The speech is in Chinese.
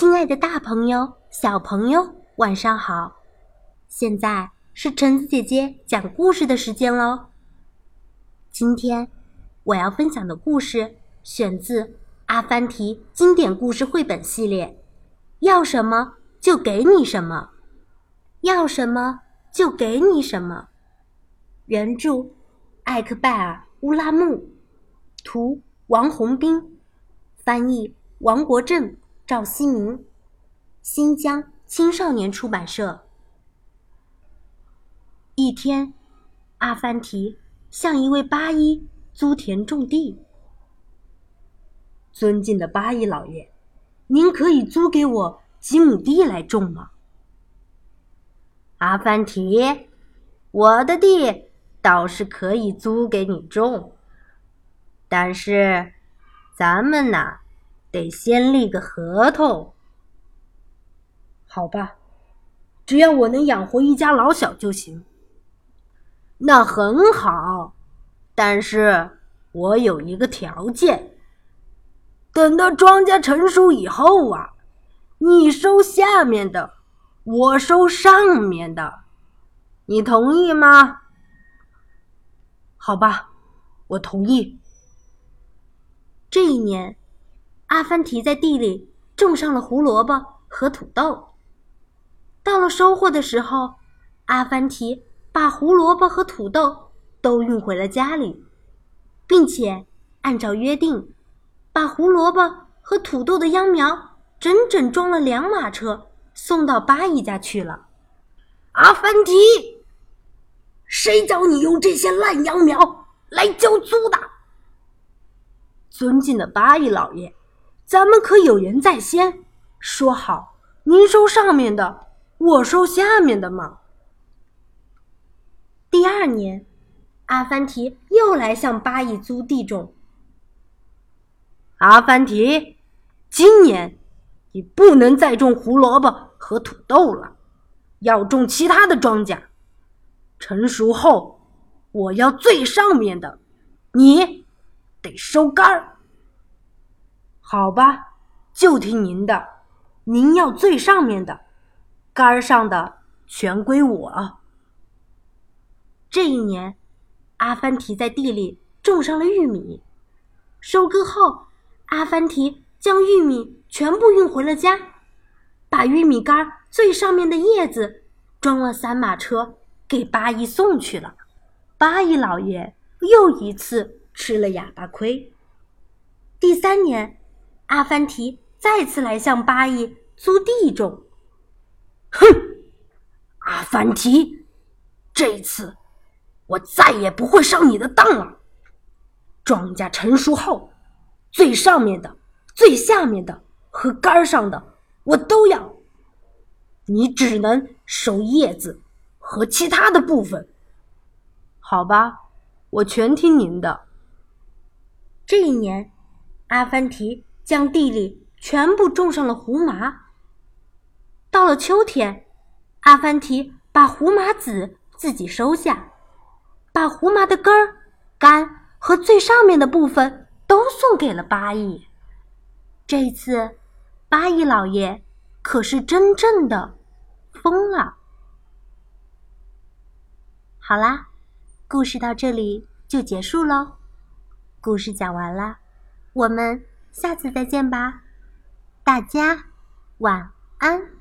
亲爱的大朋友、小朋友，晚上好！现在是橙子姐姐讲故事的时间喽。今天我要分享的故事选自《阿凡提经典故事绘本系列》，要什么就给你什么，要什么就给你什么。原著：艾克拜尔·乌拉木，图：王洪斌，翻译：王国正。赵希明，新疆青少年出版社。一天，阿凡提向一位巴依租田种地。尊敬的巴依老爷，您可以租给我几亩地来种吗？阿凡提，我的地倒是可以租给你种，但是咱们呐。得先立个合同，好吧？只要我能养活一家老小就行。那很好，但是我有一个条件：等到庄稼成熟以后啊，你收下面的，我收上面的，你同意吗？好吧，我同意。这一年。阿凡提在地里种上了胡萝卜和土豆。到了收获的时候，阿凡提把胡萝卜和土豆都运回了家里，并且按照约定，把胡萝卜和土豆的秧苗整整装了两马车送到巴依家去了。阿凡提，谁叫你用这些烂秧苗来交租的？尊敬的巴依老爷。咱们可有言在先，说好您收上面的，我收下面的嘛。第二年，阿凡提又来向巴依租地种。阿凡提，今年你不能再种胡萝卜和土豆了，要种其他的庄稼。成熟后，我要最上面的，你得收杆儿。好吧，就听您的。您要最上面的，杆儿上的全归我。这一年，阿凡提在地里种上了玉米。收割后，阿凡提将玉米全部运回了家，把玉米杆最上面的叶子装了三马车给八一送去了。八一老爷又一次吃了哑巴亏。第三年。阿凡提再次来向巴依租地种。哼，阿凡提，这次我再也不会上你的当了。庄稼成熟后，最上面的、最下面的和杆上的我都要，你只能收叶子和其他的部分。好吧，我全听您的。这一年，阿凡提。将地里全部种上了胡麻。到了秋天，阿凡提把胡麻籽自己收下，把胡麻的根儿、干和最上面的部分都送给了巴依。这次，巴依老爷可是真正的疯了。好啦，故事到这里就结束喽。故事讲完了，我们。下次再见吧，大家晚安。